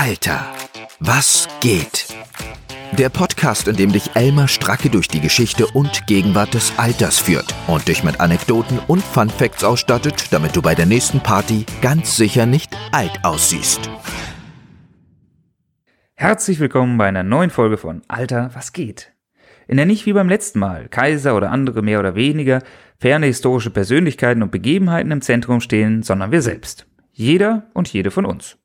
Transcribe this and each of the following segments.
Alter, was geht? Der Podcast, in dem dich Elmar Stracke durch die Geschichte und Gegenwart des Alters führt und dich mit Anekdoten und Fun Facts ausstattet, damit du bei der nächsten Party ganz sicher nicht alt aussiehst. Herzlich willkommen bei einer neuen Folge von Alter, was geht? In der nicht wie beim letzten Mal Kaiser oder andere mehr oder weniger ferne historische Persönlichkeiten und Begebenheiten im Zentrum stehen, sondern wir selbst. Jeder und jede von uns.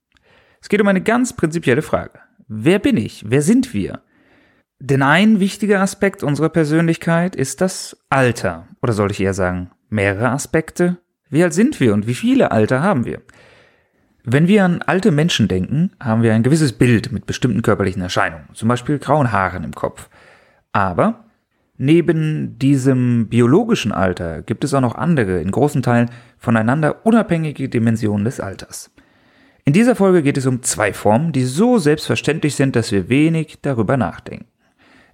Es geht um eine ganz prinzipielle Frage. Wer bin ich? Wer sind wir? Denn ein wichtiger Aspekt unserer Persönlichkeit ist das Alter. Oder sollte ich eher sagen, mehrere Aspekte? Wie alt sind wir und wie viele Alter haben wir? Wenn wir an alte Menschen denken, haben wir ein gewisses Bild mit bestimmten körperlichen Erscheinungen, zum Beispiel grauen Haaren im Kopf. Aber neben diesem biologischen Alter gibt es auch noch andere, in großen Teilen voneinander unabhängige Dimensionen des Alters. In dieser Folge geht es um zwei Formen, die so selbstverständlich sind, dass wir wenig darüber nachdenken.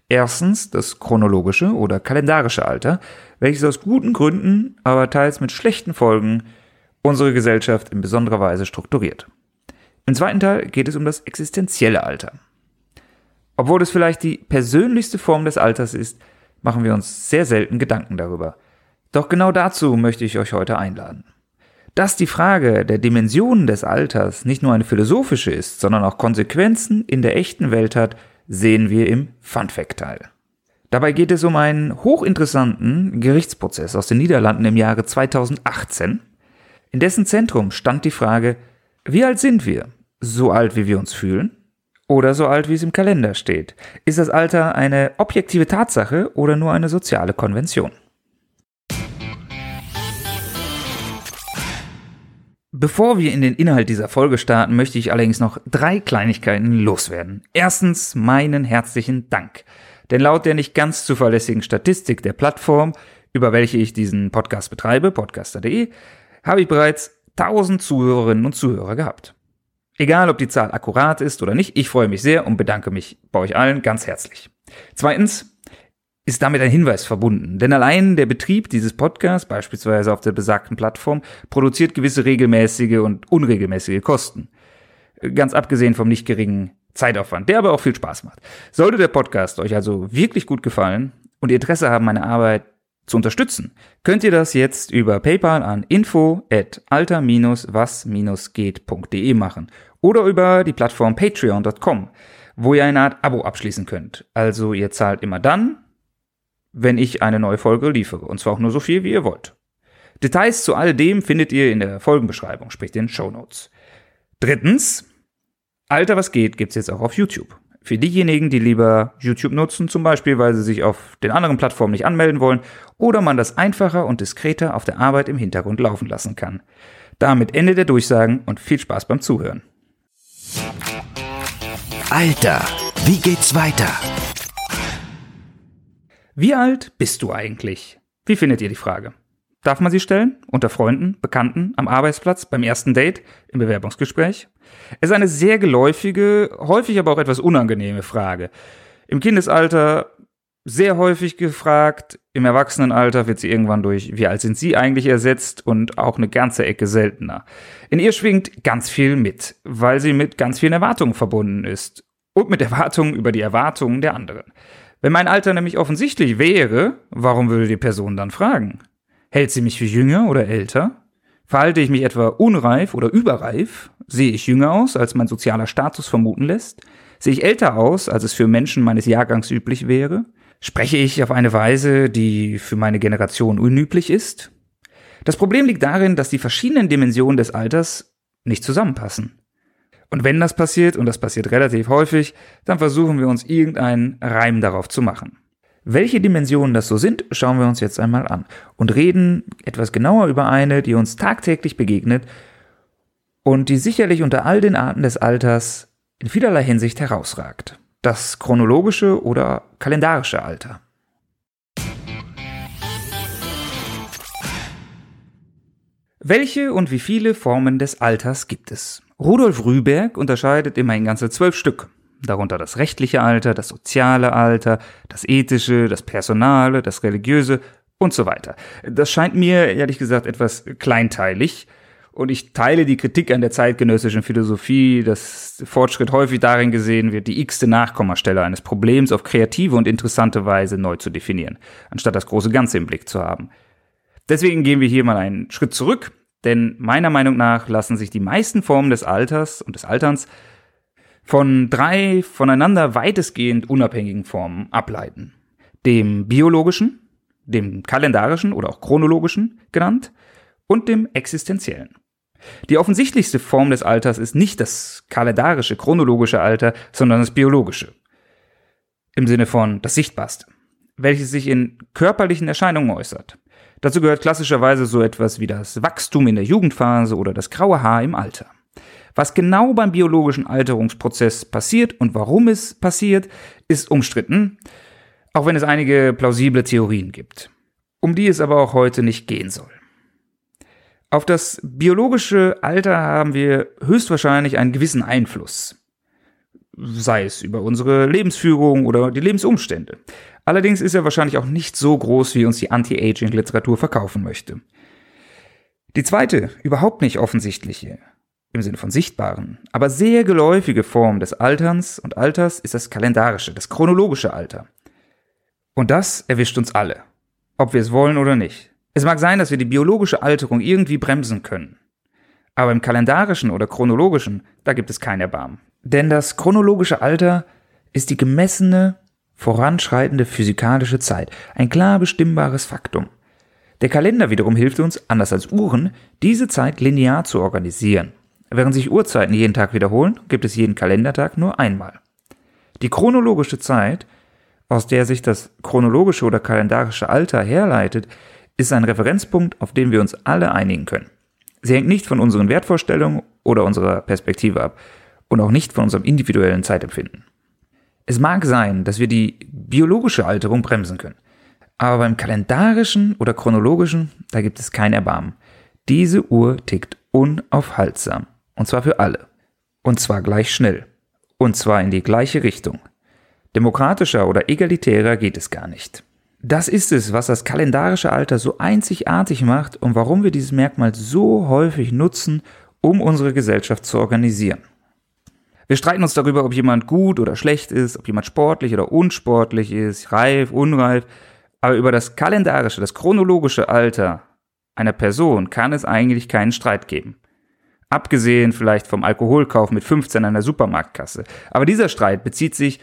Erstens das chronologische oder kalendarische Alter, welches aus guten Gründen, aber teils mit schlechten Folgen unsere Gesellschaft in besonderer Weise strukturiert. Im zweiten Teil geht es um das existenzielle Alter. Obwohl es vielleicht die persönlichste Form des Alters ist, machen wir uns sehr selten Gedanken darüber. Doch genau dazu möchte ich euch heute einladen. Dass die Frage der Dimensionen des Alters nicht nur eine philosophische ist, sondern auch Konsequenzen in der echten Welt hat, sehen wir im Fun Fact Teil. Dabei geht es um einen hochinteressanten Gerichtsprozess aus den Niederlanden im Jahre 2018. In dessen Zentrum stand die Frage, wie alt sind wir? So alt, wie wir uns fühlen? Oder so alt, wie es im Kalender steht? Ist das Alter eine objektive Tatsache oder nur eine soziale Konvention? Bevor wir in den Inhalt dieser Folge starten, möchte ich allerdings noch drei Kleinigkeiten loswerden. Erstens meinen herzlichen Dank. Denn laut der nicht ganz zuverlässigen Statistik der Plattform, über welche ich diesen Podcast betreibe, podcaster.de, habe ich bereits 1000 Zuhörerinnen und Zuhörer gehabt. Egal, ob die Zahl akkurat ist oder nicht, ich freue mich sehr und bedanke mich bei euch allen ganz herzlich. Zweitens, ist damit ein Hinweis verbunden. Denn allein der Betrieb dieses Podcasts, beispielsweise auf der besagten Plattform, produziert gewisse regelmäßige und unregelmäßige Kosten. Ganz abgesehen vom nicht geringen Zeitaufwand, der aber auch viel Spaß macht. Sollte der Podcast euch also wirklich gut gefallen und ihr Interesse haben, meine Arbeit zu unterstützen, könnt ihr das jetzt über PayPal an info at alter-was-geht.de machen oder über die Plattform patreon.com, wo ihr eine Art Abo abschließen könnt. Also ihr zahlt immer dann, wenn ich eine neue Folge liefere. Und zwar auch nur so viel, wie ihr wollt. Details zu all dem findet ihr in der Folgenbeschreibung, sprich den Show Notes. Drittens, Alter, was geht, gibt's jetzt auch auf YouTube. Für diejenigen, die lieber YouTube nutzen, zum Beispiel, weil sie sich auf den anderen Plattformen nicht anmelden wollen oder man das einfacher und diskreter auf der Arbeit im Hintergrund laufen lassen kann. Damit Ende der Durchsagen und viel Spaß beim Zuhören. Alter, wie geht's weiter? Wie alt bist du eigentlich? Wie findet ihr die Frage? Darf man sie stellen? Unter Freunden, Bekannten, am Arbeitsplatz, beim ersten Date, im Bewerbungsgespräch? Es ist eine sehr geläufige, häufig aber auch etwas unangenehme Frage. Im Kindesalter sehr häufig gefragt, im Erwachsenenalter wird sie irgendwann durch wie alt sind sie eigentlich ersetzt und auch eine ganze Ecke seltener. In ihr schwingt ganz viel mit, weil sie mit ganz vielen Erwartungen verbunden ist und mit Erwartungen über die Erwartungen der anderen. Wenn mein Alter nämlich offensichtlich wäre, warum würde die Person dann fragen? Hält sie mich für jünger oder älter? Verhalte ich mich etwa unreif oder überreif? Sehe ich jünger aus, als mein sozialer Status vermuten lässt? Sehe ich älter aus, als es für Menschen meines Jahrgangs üblich wäre? Spreche ich auf eine Weise, die für meine Generation unüblich ist? Das Problem liegt darin, dass die verschiedenen Dimensionen des Alters nicht zusammenpassen. Und wenn das passiert, und das passiert relativ häufig, dann versuchen wir uns irgendeinen Reim darauf zu machen. Welche Dimensionen das so sind, schauen wir uns jetzt einmal an und reden etwas genauer über eine, die uns tagtäglich begegnet und die sicherlich unter all den Arten des Alters in vielerlei Hinsicht herausragt. Das chronologische oder kalendarische Alter. Welche und wie viele Formen des Alters gibt es? Rudolf Rüberg unterscheidet immerhin ganze zwölf Stück, darunter das rechtliche Alter, das soziale Alter, das ethische, das personale, das religiöse und so weiter. Das scheint mir ehrlich gesagt etwas kleinteilig Und ich teile die Kritik an der zeitgenössischen Philosophie, dass Fortschritt häufig darin gesehen wird, die x-te Nachkommastelle eines Problems auf kreative und interessante Weise neu zu definieren, anstatt das große Ganze im Blick zu haben. Deswegen gehen wir hier mal einen Schritt zurück, denn meiner Meinung nach lassen sich die meisten Formen des Alters und des Alterns von drei voneinander weitestgehend unabhängigen Formen ableiten. Dem biologischen, dem kalendarischen oder auch chronologischen genannt und dem existenziellen. Die offensichtlichste Form des Alters ist nicht das kalendarische, chronologische Alter, sondern das biologische. Im Sinne von das Sichtbarste, welches sich in körperlichen Erscheinungen äußert. Dazu gehört klassischerweise so etwas wie das Wachstum in der Jugendphase oder das graue Haar im Alter. Was genau beim biologischen Alterungsprozess passiert und warum es passiert, ist umstritten, auch wenn es einige plausible Theorien gibt, um die es aber auch heute nicht gehen soll. Auf das biologische Alter haben wir höchstwahrscheinlich einen gewissen Einfluss, sei es über unsere Lebensführung oder die Lebensumstände. Allerdings ist er wahrscheinlich auch nicht so groß, wie uns die Anti-Aging-Literatur verkaufen möchte. Die zweite, überhaupt nicht offensichtliche, im Sinne von sichtbaren, aber sehr geläufige Form des Alterns und Alters ist das kalendarische, das chronologische Alter. Und das erwischt uns alle, ob wir es wollen oder nicht. Es mag sein, dass wir die biologische Alterung irgendwie bremsen können. Aber im kalendarischen oder chronologischen, da gibt es kein Erbarmen. Denn das chronologische Alter ist die gemessene, voranschreitende physikalische Zeit, ein klar bestimmbares Faktum. Der Kalender wiederum hilft uns, anders als Uhren, diese Zeit linear zu organisieren. Während sich Uhrzeiten jeden Tag wiederholen, gibt es jeden Kalendertag nur einmal. Die chronologische Zeit, aus der sich das chronologische oder kalendarische Alter herleitet, ist ein Referenzpunkt, auf den wir uns alle einigen können. Sie hängt nicht von unseren Wertvorstellungen oder unserer Perspektive ab und auch nicht von unserem individuellen Zeitempfinden. Es mag sein, dass wir die biologische Alterung bremsen können, aber beim kalendarischen oder chronologischen, da gibt es kein Erbarmen. Diese Uhr tickt unaufhaltsam. Und zwar für alle. Und zwar gleich schnell. Und zwar in die gleiche Richtung. Demokratischer oder egalitärer geht es gar nicht. Das ist es, was das kalendarische Alter so einzigartig macht und warum wir dieses Merkmal so häufig nutzen, um unsere Gesellschaft zu organisieren. Wir streiten uns darüber, ob jemand gut oder schlecht ist, ob jemand sportlich oder unsportlich ist, reif, unreif, aber über das kalendarische, das chronologische Alter einer Person kann es eigentlich keinen Streit geben. Abgesehen vielleicht vom Alkoholkauf mit 15 an der Supermarktkasse. Aber dieser Streit bezieht sich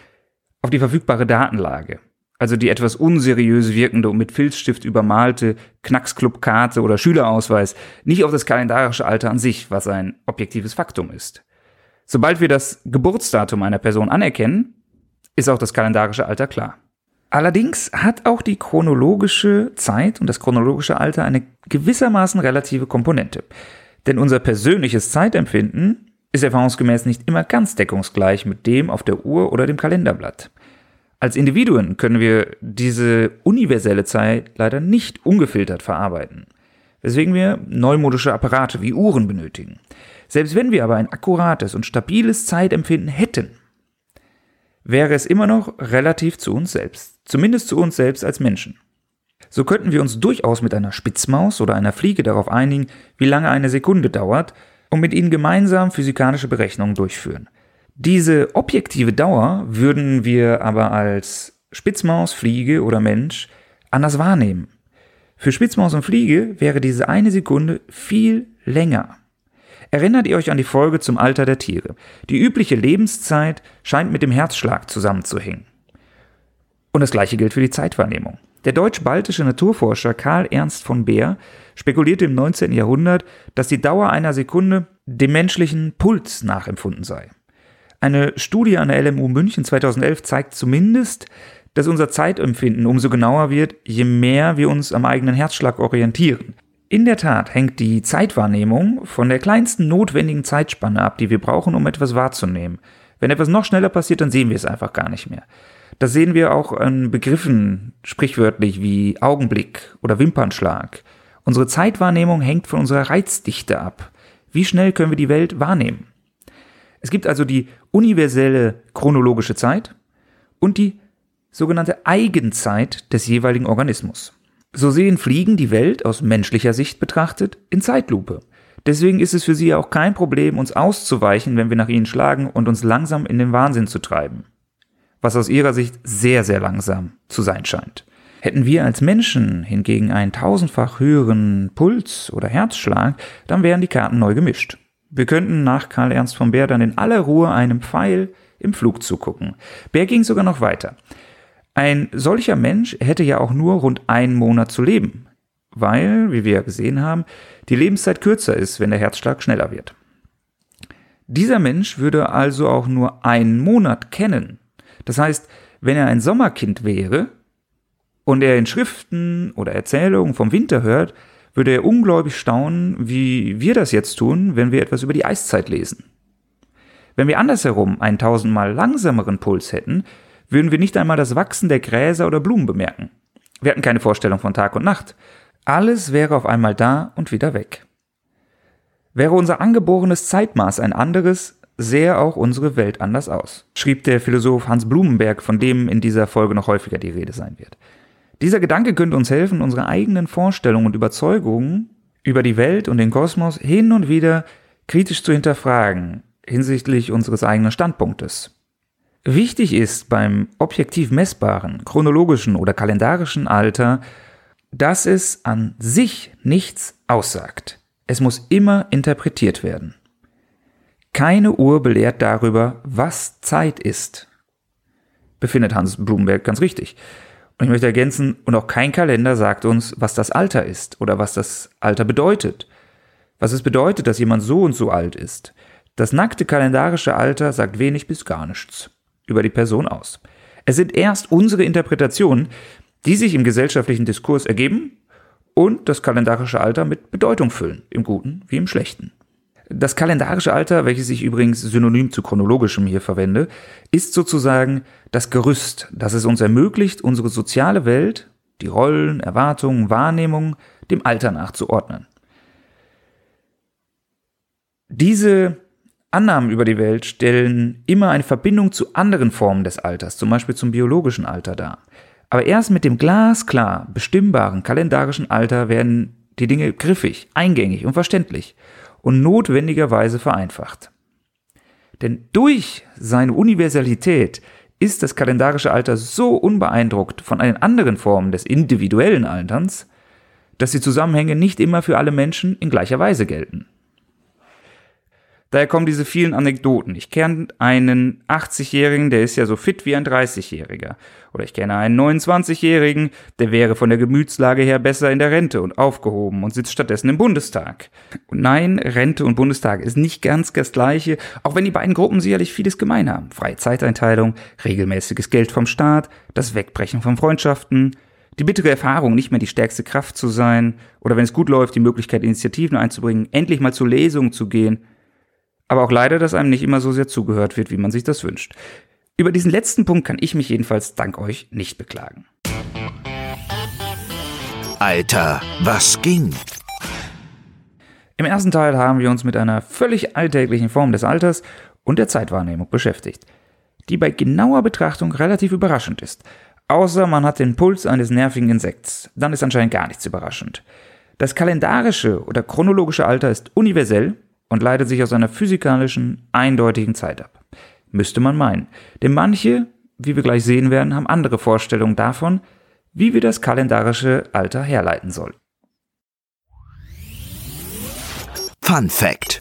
auf die verfügbare Datenlage. Also die etwas unseriös wirkende und mit Filzstift übermalte Knacksclub-Karte oder Schülerausweis, nicht auf das kalendarische Alter an sich, was ein objektives Faktum ist. Sobald wir das Geburtsdatum einer Person anerkennen, ist auch das kalendarische Alter klar. Allerdings hat auch die chronologische Zeit und das chronologische Alter eine gewissermaßen relative Komponente. Denn unser persönliches Zeitempfinden ist erfahrungsgemäß nicht immer ganz deckungsgleich mit dem auf der Uhr oder dem Kalenderblatt. Als Individuen können wir diese universelle Zeit leider nicht ungefiltert verarbeiten, weswegen wir neumodische Apparate wie Uhren benötigen. Selbst wenn wir aber ein akkurates und stabiles Zeitempfinden hätten, wäre es immer noch relativ zu uns selbst, zumindest zu uns selbst als Menschen. So könnten wir uns durchaus mit einer Spitzmaus oder einer Fliege darauf einigen, wie lange eine Sekunde dauert, und mit ihnen gemeinsam physikalische Berechnungen durchführen. Diese objektive Dauer würden wir aber als Spitzmaus, Fliege oder Mensch anders wahrnehmen. Für Spitzmaus und Fliege wäre diese eine Sekunde viel länger. Erinnert ihr euch an die Folge zum Alter der Tiere? Die übliche Lebenszeit scheint mit dem Herzschlag zusammenzuhängen. Und das gleiche gilt für die Zeitwahrnehmung. Der deutsch-baltische Naturforscher Karl Ernst von Beer spekulierte im 19. Jahrhundert, dass die Dauer einer Sekunde dem menschlichen Puls nachempfunden sei. Eine Studie an der LMU München 2011 zeigt zumindest, dass unser Zeitempfinden umso genauer wird, je mehr wir uns am eigenen Herzschlag orientieren. In der Tat hängt die Zeitwahrnehmung von der kleinsten notwendigen Zeitspanne ab, die wir brauchen, um etwas wahrzunehmen. Wenn etwas noch schneller passiert, dann sehen wir es einfach gar nicht mehr. Das sehen wir auch an Begriffen, sprichwörtlich wie Augenblick oder Wimpernschlag. Unsere Zeitwahrnehmung hängt von unserer Reizdichte ab. Wie schnell können wir die Welt wahrnehmen? Es gibt also die universelle chronologische Zeit und die sogenannte Eigenzeit des jeweiligen Organismus. So sehen Fliegen die Welt aus menschlicher Sicht betrachtet in Zeitlupe. Deswegen ist es für sie auch kein Problem, uns auszuweichen, wenn wir nach ihnen schlagen und uns langsam in den Wahnsinn zu treiben. Was aus ihrer Sicht sehr, sehr langsam zu sein scheint. Hätten wir als Menschen hingegen einen tausendfach höheren Puls oder Herzschlag, dann wären die Karten neu gemischt. Wir könnten nach Karl Ernst von Bär dann in aller Ruhe einem Pfeil im Flug zugucken. Bär ging sogar noch weiter. Ein solcher Mensch hätte ja auch nur rund einen Monat zu leben, weil, wie wir ja gesehen haben, die Lebenszeit kürzer ist, wenn der Herzschlag schneller wird. Dieser Mensch würde also auch nur einen Monat kennen. Das heißt, wenn er ein Sommerkind wäre, und er in Schriften oder Erzählungen vom Winter hört, würde er ungläubig staunen, wie wir das jetzt tun, wenn wir etwas über die Eiszeit lesen. Wenn wir andersherum einen tausendmal langsameren Puls hätten, würden wir nicht einmal das Wachsen der Gräser oder Blumen bemerken. Wir hätten keine Vorstellung von Tag und Nacht. Alles wäre auf einmal da und wieder weg. Wäre unser angeborenes Zeitmaß ein anderes, sähe auch unsere Welt anders aus, schrieb der Philosoph Hans Blumenberg, von dem in dieser Folge noch häufiger die Rede sein wird. Dieser Gedanke könnte uns helfen, unsere eigenen Vorstellungen und Überzeugungen über die Welt und den Kosmos hin und wieder kritisch zu hinterfragen hinsichtlich unseres eigenen Standpunktes. Wichtig ist beim objektiv messbaren, chronologischen oder kalendarischen Alter, dass es an sich nichts aussagt. Es muss immer interpretiert werden. Keine Uhr belehrt darüber, was Zeit ist. Befindet Hans Blumenberg ganz richtig. Und ich möchte ergänzen, und auch kein Kalender sagt uns, was das Alter ist oder was das Alter bedeutet. Was es bedeutet, dass jemand so und so alt ist. Das nackte kalendarische Alter sagt wenig bis gar nichts über die Person aus. Es sind erst unsere Interpretationen, die sich im gesellschaftlichen Diskurs ergeben und das kalendarische Alter mit Bedeutung füllen, im Guten wie im Schlechten. Das kalendarische Alter, welches ich übrigens synonym zu chronologischem hier verwende, ist sozusagen das Gerüst, das es uns ermöglicht, unsere soziale Welt, die Rollen, Erwartungen, Wahrnehmungen dem Alter nachzuordnen. Diese Annahmen über die Welt stellen immer eine Verbindung zu anderen Formen des Alters, zum Beispiel zum biologischen Alter dar. Aber erst mit dem glasklar bestimmbaren kalendarischen Alter werden die Dinge griffig, eingängig und verständlich und notwendigerweise vereinfacht. Denn durch seine Universalität ist das kalendarische Alter so unbeeindruckt von allen anderen Formen des individuellen Alterns, dass die Zusammenhänge nicht immer für alle Menschen in gleicher Weise gelten. Daher kommen diese vielen Anekdoten. Ich kenne einen 80-Jährigen, der ist ja so fit wie ein 30-Jähriger. Oder ich kenne einen 29-Jährigen, der wäre von der Gemütslage her besser in der Rente und aufgehoben und sitzt stattdessen im Bundestag. Und nein, Rente und Bundestag ist nicht ganz das gleiche, auch wenn die beiden Gruppen sicherlich vieles gemein haben. Freie Zeiteinteilung, regelmäßiges Geld vom Staat, das Wegbrechen von Freundschaften, die bittere Erfahrung, nicht mehr die stärkste Kraft zu sein, oder wenn es gut läuft, die Möglichkeit, Initiativen einzubringen, endlich mal zur Lesung zu gehen, aber auch leider, dass einem nicht immer so sehr zugehört wird, wie man sich das wünscht. Über diesen letzten Punkt kann ich mich jedenfalls dank euch nicht beklagen. Alter, was ging? Im ersten Teil haben wir uns mit einer völlig alltäglichen Form des Alters und der Zeitwahrnehmung beschäftigt, die bei genauer Betrachtung relativ überraschend ist. Außer man hat den Puls eines nervigen Insekts, dann ist anscheinend gar nichts überraschend. Das kalendarische oder chronologische Alter ist universell und leitet sich aus einer physikalischen, eindeutigen Zeit ab. Müsste man meinen. Denn manche, wie wir gleich sehen werden, haben andere Vorstellungen davon, wie wir das kalendarische Alter herleiten sollen. Fun Fact.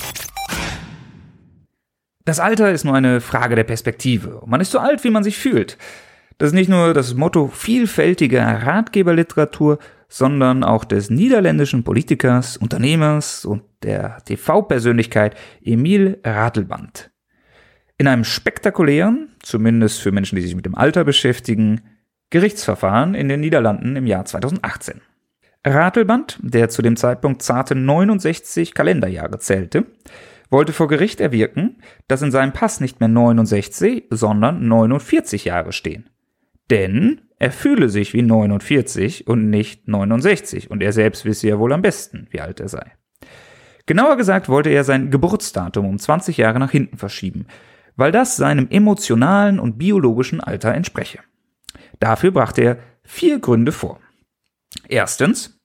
Das Alter ist nur eine Frage der Perspektive. Man ist so alt, wie man sich fühlt. Das ist nicht nur das Motto vielfältiger Ratgeberliteratur, sondern auch des niederländischen Politikers, Unternehmers und der TV-Persönlichkeit Emil Ratelband. In einem spektakulären, zumindest für Menschen, die sich mit dem Alter beschäftigen, Gerichtsverfahren in den Niederlanden im Jahr 2018. Ratelband, der zu dem Zeitpunkt zarte 69 Kalenderjahre zählte, wollte vor Gericht erwirken, dass in seinem Pass nicht mehr 69, sondern 49 Jahre stehen. Denn er fühle sich wie 49 und nicht 69 und er selbst wisse ja wohl am besten, wie alt er sei. Genauer gesagt wollte er sein Geburtsdatum um 20 Jahre nach hinten verschieben, weil das seinem emotionalen und biologischen Alter entspreche. Dafür brachte er vier Gründe vor. Erstens,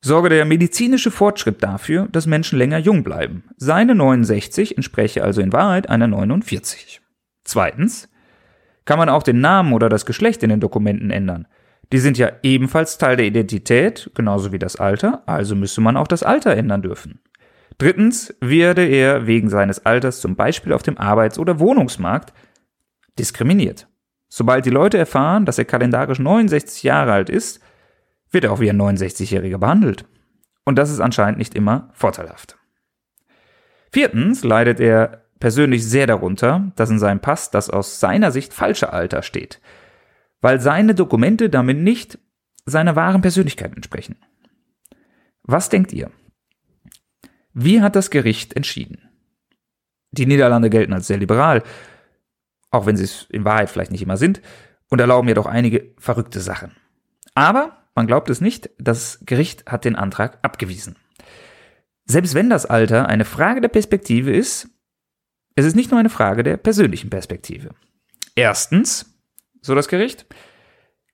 sorge der medizinische Fortschritt dafür, dass Menschen länger jung bleiben. Seine 69 entspräche also in Wahrheit einer 49. Zweitens kann man auch den Namen oder das Geschlecht in den Dokumenten ändern. Die sind ja ebenfalls Teil der Identität, genauso wie das Alter, also müsste man auch das Alter ändern dürfen. Drittens werde er wegen seines Alters zum Beispiel auf dem Arbeits- oder Wohnungsmarkt diskriminiert. Sobald die Leute erfahren, dass er kalendarisch 69 Jahre alt ist, wird er auch wie ein 69-Jähriger behandelt. Und das ist anscheinend nicht immer vorteilhaft. Viertens leidet er persönlich sehr darunter, dass in seinem Pass das aus seiner Sicht falsche Alter steht, weil seine Dokumente damit nicht seiner wahren Persönlichkeit entsprechen. Was denkt ihr? Wie hat das Gericht entschieden? Die Niederlande gelten als sehr liberal, auch wenn sie es in Wahrheit vielleicht nicht immer sind, und erlauben jedoch einige verrückte Sachen. Aber man glaubt es nicht, das Gericht hat den Antrag abgewiesen. Selbst wenn das Alter eine Frage der Perspektive ist, es ist nicht nur eine Frage der persönlichen Perspektive. Erstens, so das Gericht,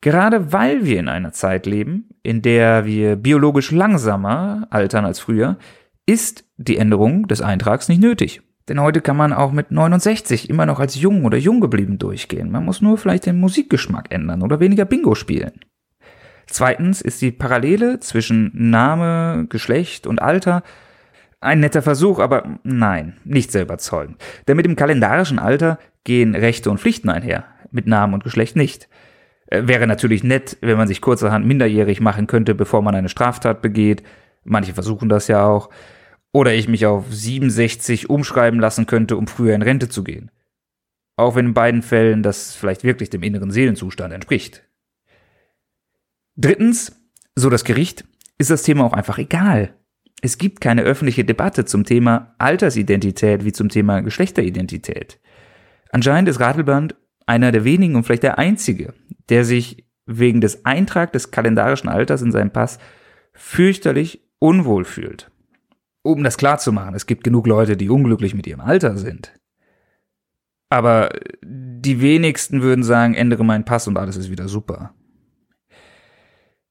gerade weil wir in einer Zeit leben, in der wir biologisch langsamer altern als früher, ist die Änderung des Eintrags nicht nötig. Denn heute kann man auch mit 69 immer noch als jung oder jung geblieben durchgehen. Man muss nur vielleicht den Musikgeschmack ändern oder weniger Bingo spielen. Zweitens ist die Parallele zwischen Name, Geschlecht und Alter ein netter Versuch, aber nein, nicht sehr überzeugend. Denn mit dem kalendarischen Alter gehen Rechte und Pflichten einher, mit Namen und Geschlecht nicht. Äh, wäre natürlich nett, wenn man sich kurzerhand minderjährig machen könnte, bevor man eine Straftat begeht. Manche versuchen das ja auch. Oder ich mich auf 67 umschreiben lassen könnte, um früher in Rente zu gehen. Auch wenn in beiden Fällen das vielleicht wirklich dem inneren Seelenzustand entspricht. Drittens, so das Gericht, ist das Thema auch einfach egal. Es gibt keine öffentliche Debatte zum Thema Altersidentität wie zum Thema Geschlechteridentität. Anscheinend ist Radelband einer der wenigen und vielleicht der einzige, der sich wegen des Eintrags des kalendarischen Alters in seinem Pass fürchterlich unwohl fühlt. Um das klar zu machen, es gibt genug Leute, die unglücklich mit ihrem Alter sind. Aber die wenigsten würden sagen, ändere meinen Pass und alles ist wieder super.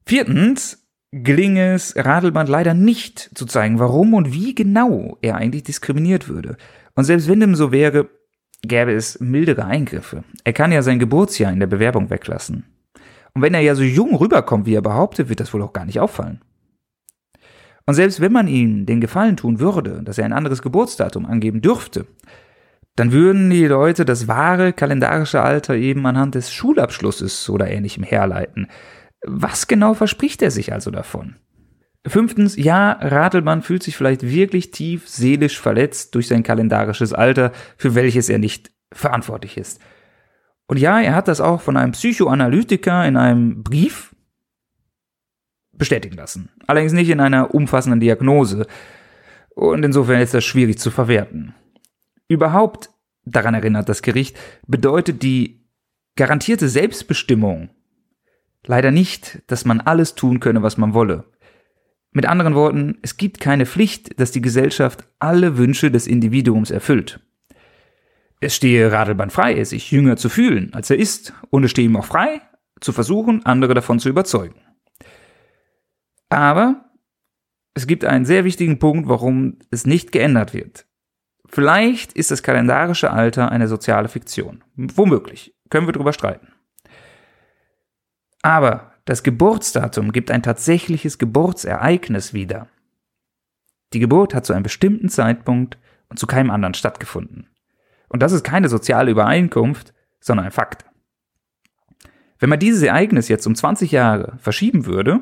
Viertens, gelinge es Radelband leider nicht zu zeigen, warum und wie genau er eigentlich diskriminiert würde. Und selbst wenn dem so wäre, gäbe es mildere Eingriffe. Er kann ja sein Geburtsjahr in der Bewerbung weglassen. Und wenn er ja so jung rüberkommt, wie er behauptet, wird das wohl auch gar nicht auffallen. Und selbst wenn man ihm den Gefallen tun würde, dass er ein anderes Geburtsdatum angeben dürfte, dann würden die Leute das wahre kalendarische Alter eben anhand des Schulabschlusses oder ähnlichem herleiten. Was genau verspricht er sich also davon? Fünftens, ja, Ratelmann fühlt sich vielleicht wirklich tief seelisch verletzt durch sein kalendarisches Alter, für welches er nicht verantwortlich ist. Und ja, er hat das auch von einem Psychoanalytiker in einem Brief bestätigen lassen. Allerdings nicht in einer umfassenden Diagnose. Und insofern ist das schwierig zu verwerten. Überhaupt, daran erinnert das Gericht, bedeutet die garantierte Selbstbestimmung leider nicht, dass man alles tun könne, was man wolle. Mit anderen Worten, es gibt keine Pflicht, dass die Gesellschaft alle Wünsche des Individuums erfüllt. Es stehe Radelband frei, sich jünger zu fühlen, als er ist, und es stehe ihm auch frei, zu versuchen, andere davon zu überzeugen. Aber es gibt einen sehr wichtigen Punkt, warum es nicht geändert wird. Vielleicht ist das kalendarische Alter eine soziale Fiktion. Womöglich. Können wir darüber streiten. Aber das Geburtsdatum gibt ein tatsächliches Geburtsereignis wieder. Die Geburt hat zu einem bestimmten Zeitpunkt und zu keinem anderen stattgefunden. Und das ist keine soziale Übereinkunft, sondern ein Fakt. Wenn man dieses Ereignis jetzt um 20 Jahre verschieben würde,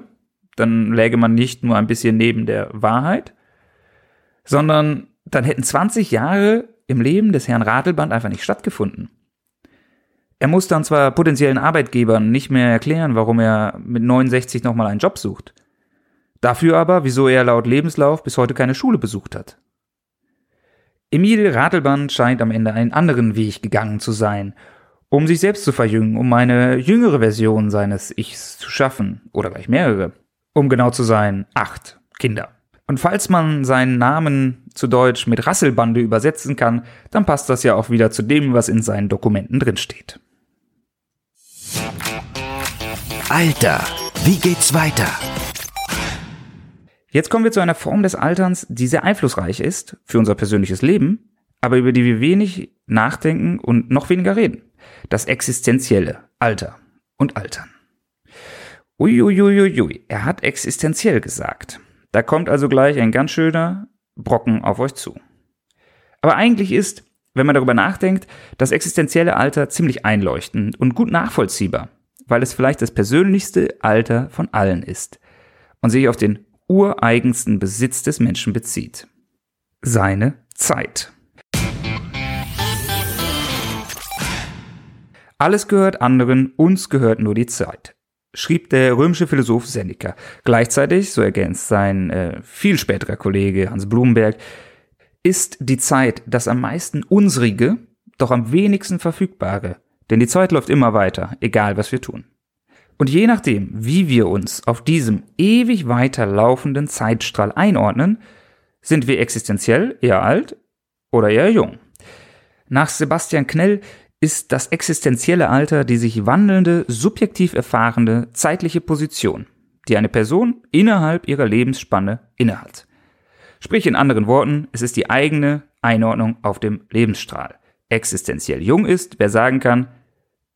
dann läge man nicht nur ein bisschen neben der Wahrheit, sondern dann hätten 20 Jahre im Leben des Herrn Radelband einfach nicht stattgefunden. Er muss dann zwar potenziellen Arbeitgebern nicht mehr erklären, warum er mit 69 nochmal einen Job sucht. Dafür aber, wieso er laut Lebenslauf bis heute keine Schule besucht hat. Emil Ratelband scheint am Ende einen anderen Weg gegangen zu sein, um sich selbst zu verjüngen, um eine jüngere Version seines Ichs zu schaffen, oder gleich mehrere. Um genau zu sein, acht Kinder. Und falls man seinen Namen zu Deutsch mit Rasselbande übersetzen kann, dann passt das ja auch wieder zu dem, was in seinen Dokumenten drinsteht. Alter, wie geht's weiter? Jetzt kommen wir zu einer Form des Alterns, die sehr einflussreich ist für unser persönliches Leben, aber über die wir wenig nachdenken und noch weniger reden. Das existenzielle Alter und Altern. Uiuiuiui, er hat existenziell gesagt. Da kommt also gleich ein ganz schöner Brocken auf euch zu. Aber eigentlich ist, wenn man darüber nachdenkt, das existenzielle Alter ziemlich einleuchtend und gut nachvollziehbar, weil es vielleicht das persönlichste Alter von allen ist und sich auf den ureigensten Besitz des Menschen bezieht. Seine Zeit. Alles gehört anderen, uns gehört nur die Zeit, schrieb der römische Philosoph Seneca. Gleichzeitig, so ergänzt sein äh, viel späterer Kollege Hans Blumenberg, ist die Zeit das am meisten unsrige, doch am wenigsten verfügbare, denn die Zeit läuft immer weiter, egal was wir tun. Und je nachdem, wie wir uns auf diesem ewig weiterlaufenden Zeitstrahl einordnen, sind wir existenziell eher alt oder eher jung. Nach Sebastian Knell ist das existenzielle Alter die sich wandelnde, subjektiv erfahrende zeitliche Position, die eine Person innerhalb ihrer Lebensspanne innehat. Sprich in anderen Worten, es ist die eigene Einordnung auf dem Lebensstrahl. Existenziell jung ist, wer sagen kann,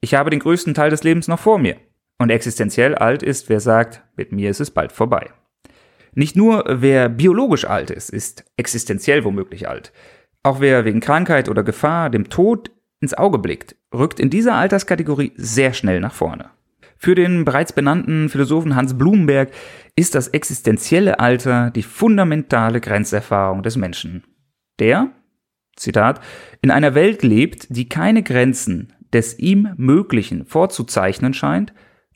ich habe den größten Teil des Lebens noch vor mir. Und existenziell alt ist, wer sagt, mit mir ist es bald vorbei. Nicht nur wer biologisch alt ist, ist existenziell womöglich alt. Auch wer wegen Krankheit oder Gefahr dem Tod ins Auge blickt, rückt in dieser Alterskategorie sehr schnell nach vorne. Für den bereits benannten Philosophen Hans Blumenberg ist das existenzielle Alter die fundamentale Grenzerfahrung des Menschen. Der, Zitat, in einer Welt lebt, die keine Grenzen des ihm Möglichen vorzuzeichnen scheint,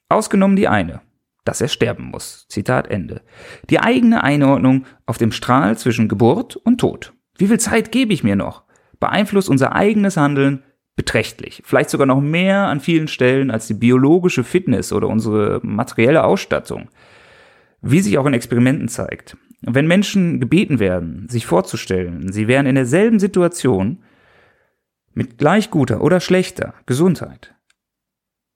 ausgenommen die eine, dass er sterben muss. Zitat Ende. Die eigene Einordnung auf dem Strahl zwischen Geburt und Tod. Wie viel Zeit gebe ich mir noch? Beeinflusst unser eigenes Handeln beträchtlich. Vielleicht sogar noch mehr an vielen Stellen als die biologische Fitness oder unsere materielle Ausstattung. Wie sich auch in Experimenten zeigt. Wenn Menschen gebeten werden, sich vorzustellen, sie wären in derselben Situation mit gleich guter oder schlechter Gesundheit.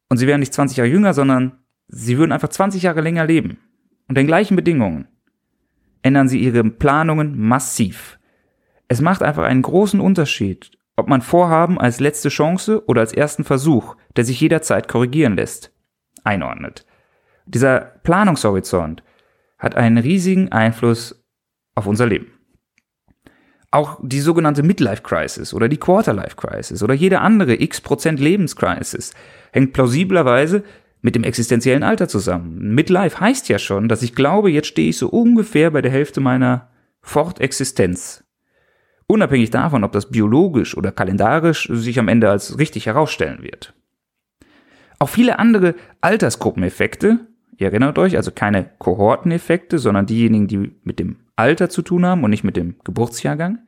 Und sie wären nicht 20 Jahre jünger, sondern sie würden einfach 20 Jahre länger leben. Unter den gleichen Bedingungen ändern sie ihre Planungen massiv. Es macht einfach einen großen Unterschied, ob man Vorhaben als letzte Chance oder als ersten Versuch, der sich jederzeit korrigieren lässt, einordnet. Dieser Planungshorizont hat einen riesigen Einfluss auf unser Leben. Auch die sogenannte Midlife Crisis oder die Quarterlife Crisis oder jede andere x Prozent Lebenscrisis hängt plausiblerweise mit dem existenziellen Alter zusammen. Midlife heißt ja schon, dass ich glaube, jetzt stehe ich so ungefähr bei der Hälfte meiner Fortexistenz. Unabhängig davon, ob das biologisch oder kalendarisch sich am Ende als richtig herausstellen wird. Auch viele andere Altersgruppeneffekte, ihr erinnert euch, also keine Kohorteneffekte, sondern diejenigen, die mit dem Alter zu tun haben und nicht mit dem Geburtsjahrgang,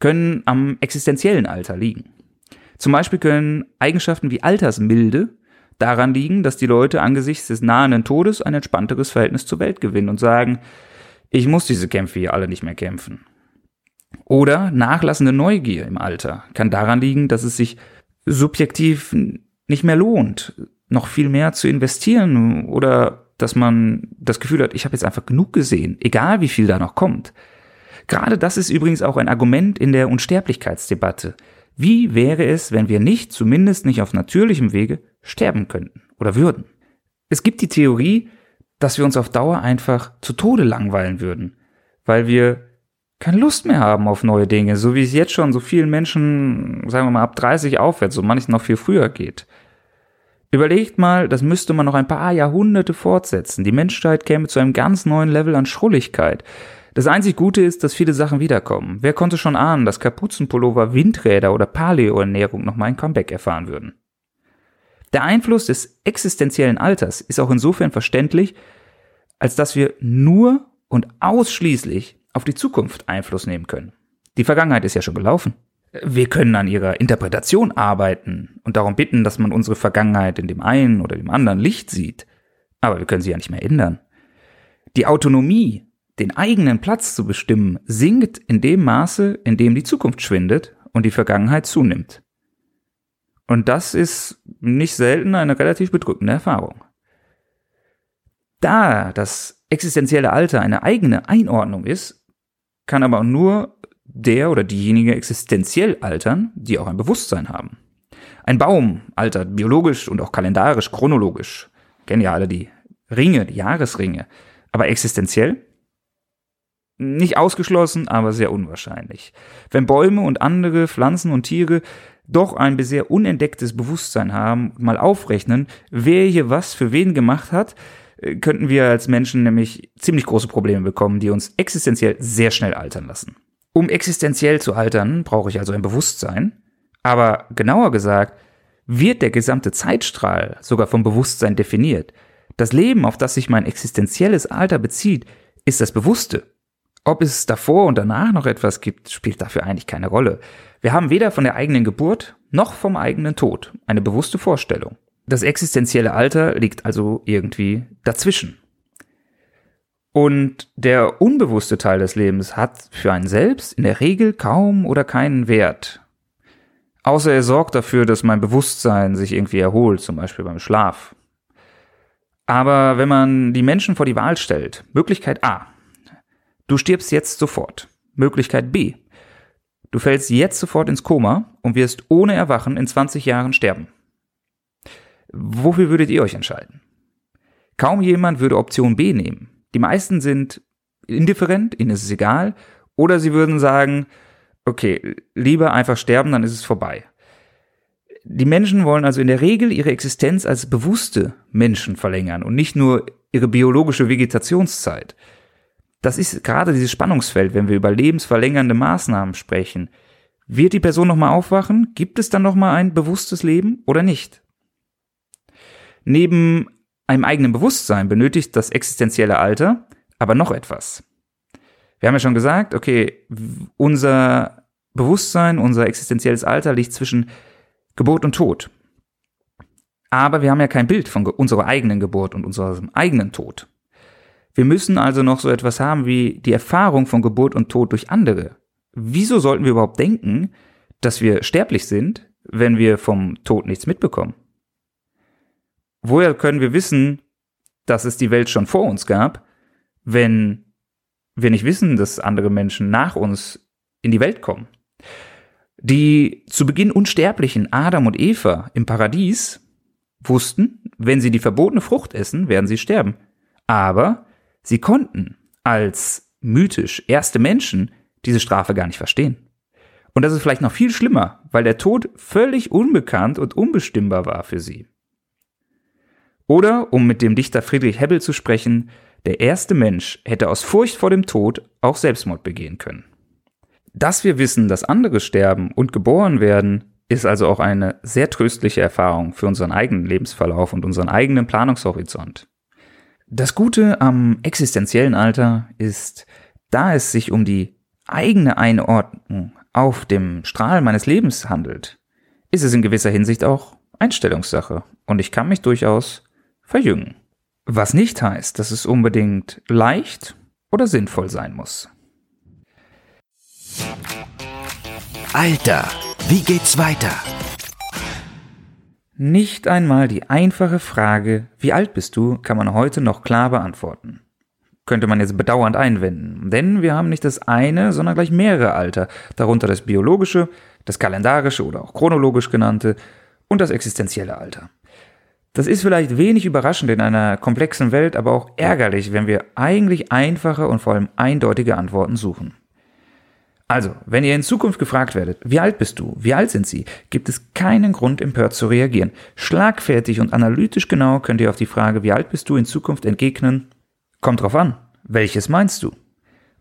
können am existenziellen Alter liegen. Zum Beispiel können Eigenschaften wie Altersmilde daran liegen, dass die Leute angesichts des nahenden Todes ein entspannteres Verhältnis zur Welt gewinnen und sagen, ich muss diese Kämpfe hier alle nicht mehr kämpfen. Oder nachlassende Neugier im Alter kann daran liegen, dass es sich subjektiv nicht mehr lohnt, noch viel mehr zu investieren oder dass man das Gefühl hat, ich habe jetzt einfach genug gesehen, egal wie viel da noch kommt. Gerade das ist übrigens auch ein Argument in der Unsterblichkeitsdebatte. Wie wäre es, wenn wir nicht, zumindest nicht auf natürlichem Wege, sterben könnten oder würden? Es gibt die Theorie, dass wir uns auf Dauer einfach zu Tode langweilen würden, weil wir keine Lust mehr haben auf neue Dinge, so wie es jetzt schon so vielen Menschen, sagen wir mal, ab 30 aufwärts, so manchen noch viel früher geht. Überlegt mal, das müsste man noch ein paar Jahrhunderte fortsetzen. Die Menschheit käme zu einem ganz neuen Level an Schrulligkeit. Das einzig Gute ist, dass viele Sachen wiederkommen. Wer konnte schon ahnen, dass Kapuzenpullover, Windräder oder Paleo-Ernährung nochmal ein Comeback erfahren würden? Der Einfluss des existenziellen Alters ist auch insofern verständlich, als dass wir nur und ausschließlich auf die Zukunft Einfluss nehmen können. Die Vergangenheit ist ja schon gelaufen. Wir können an ihrer Interpretation arbeiten und darum bitten, dass man unsere Vergangenheit in dem einen oder dem anderen Licht sieht. Aber wir können sie ja nicht mehr ändern. Die Autonomie, den eigenen Platz zu bestimmen, sinkt in dem Maße, in dem die Zukunft schwindet und die Vergangenheit zunimmt. Und das ist nicht selten eine relativ bedrückende Erfahrung. Da das existenzielle Alter eine eigene Einordnung ist, kann aber nur der oder diejenige existenziell altern, die auch ein Bewusstsein haben. Ein Baum altert biologisch und auch kalendarisch, chronologisch. Kennen ja alle die Ringe, die Jahresringe. Aber existenziell? Nicht ausgeschlossen, aber sehr unwahrscheinlich. Wenn Bäume und andere Pflanzen und Tiere doch ein bisher unentdecktes Bewusstsein haben mal aufrechnen, wer hier was für wen gemacht hat, äh, könnten wir als Menschen nämlich ziemlich große Probleme bekommen, die uns existenziell sehr schnell altern lassen. Um existenziell zu altern, brauche ich also ein Bewusstsein. Aber genauer gesagt, wird der gesamte Zeitstrahl sogar vom Bewusstsein definiert. Das Leben, auf das sich mein existenzielles Alter bezieht, ist das Bewusste. Ob es davor und danach noch etwas gibt, spielt dafür eigentlich keine Rolle. Wir haben weder von der eigenen Geburt noch vom eigenen Tod eine bewusste Vorstellung. Das existenzielle Alter liegt also irgendwie dazwischen. Und der unbewusste Teil des Lebens hat für einen selbst in der Regel kaum oder keinen Wert. Außer er sorgt dafür, dass mein Bewusstsein sich irgendwie erholt, zum Beispiel beim Schlaf. Aber wenn man die Menschen vor die Wahl stellt, Möglichkeit A, du stirbst jetzt sofort. Möglichkeit B, du fällst jetzt sofort ins Koma und wirst ohne Erwachen in 20 Jahren sterben. Wofür würdet ihr euch entscheiden? Kaum jemand würde Option B nehmen. Die meisten sind indifferent, ihnen ist es egal, oder sie würden sagen, okay, lieber einfach sterben, dann ist es vorbei. Die Menschen wollen also in der Regel ihre Existenz als bewusste Menschen verlängern und nicht nur ihre biologische Vegetationszeit. Das ist gerade dieses Spannungsfeld, wenn wir über lebensverlängernde Maßnahmen sprechen. Wird die Person nochmal aufwachen? Gibt es dann nochmal ein bewusstes Leben oder nicht? Neben einem eigenen Bewusstsein benötigt das existenzielle Alter aber noch etwas. Wir haben ja schon gesagt, okay, unser Bewusstsein, unser existenzielles Alter liegt zwischen Geburt und Tod. Aber wir haben ja kein Bild von unserer eigenen Geburt und unserem eigenen Tod. Wir müssen also noch so etwas haben wie die Erfahrung von Geburt und Tod durch andere. Wieso sollten wir überhaupt denken, dass wir sterblich sind, wenn wir vom Tod nichts mitbekommen? Woher können wir wissen, dass es die Welt schon vor uns gab, wenn wir nicht wissen, dass andere Menschen nach uns in die Welt kommen? Die zu Beginn unsterblichen Adam und Eva im Paradies wussten, wenn sie die verbotene Frucht essen, werden sie sterben. Aber sie konnten als mythisch erste Menschen diese Strafe gar nicht verstehen. Und das ist vielleicht noch viel schlimmer, weil der Tod völlig unbekannt und unbestimmbar war für sie. Oder, um mit dem Dichter Friedrich Hebbel zu sprechen, der erste Mensch hätte aus Furcht vor dem Tod auch Selbstmord begehen können. Dass wir wissen, dass andere sterben und geboren werden, ist also auch eine sehr tröstliche Erfahrung für unseren eigenen Lebensverlauf und unseren eigenen Planungshorizont. Das Gute am existenziellen Alter ist, da es sich um die eigene Einordnung auf dem Strahl meines Lebens handelt, ist es in gewisser Hinsicht auch Einstellungssache und ich kann mich durchaus verjüngen. Was nicht heißt, dass es unbedingt leicht oder sinnvoll sein muss. Alter, wie geht's weiter? Nicht einmal die einfache Frage, wie alt bist du, kann man heute noch klar beantworten. Könnte man jetzt bedauernd einwenden, denn wir haben nicht das eine, sondern gleich mehrere Alter, darunter das biologische, das kalendarische oder auch chronologisch genannte und das existenzielle Alter. Das ist vielleicht wenig überraschend in einer komplexen Welt, aber auch ärgerlich, wenn wir eigentlich einfache und vor allem eindeutige Antworten suchen. Also, wenn ihr in Zukunft gefragt werdet, wie alt bist du, wie alt sind sie, gibt es keinen Grund, empört zu reagieren. Schlagfertig und analytisch genau könnt ihr auf die Frage, wie alt bist du in Zukunft entgegnen, kommt drauf an, welches meinst du?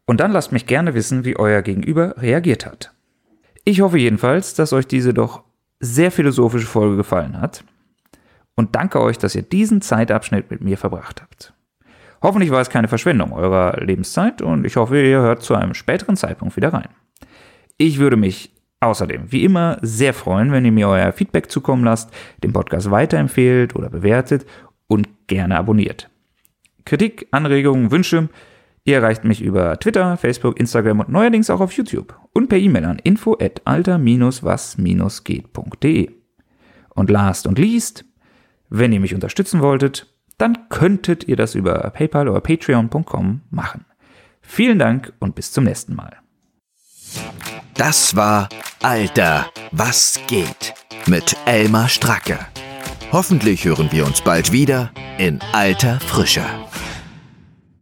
Und dann lasst mich gerne wissen, wie euer Gegenüber reagiert hat. Ich hoffe jedenfalls, dass euch diese doch sehr philosophische Folge gefallen hat und danke euch, dass ihr diesen Zeitabschnitt mit mir verbracht habt. Hoffentlich war es keine Verschwendung eurer Lebenszeit und ich hoffe, ihr hört zu einem späteren Zeitpunkt wieder rein. Ich würde mich außerdem wie immer sehr freuen, wenn ihr mir euer Feedback zukommen lasst, den Podcast weiterempfehlt oder bewertet und gerne abonniert. Kritik, Anregungen, Wünsche, ihr erreicht mich über Twitter, Facebook, Instagram und neuerdings auch auf YouTube und per E-Mail an info at alter-was-geht.de. Und last und least, wenn ihr mich unterstützen wolltet, dann könntet ihr das über PayPal oder Patreon.com machen. Vielen Dank und bis zum nächsten Mal. Das war Alter, was geht mit Elmar Stracke. Hoffentlich hören wir uns bald wieder in alter Frische.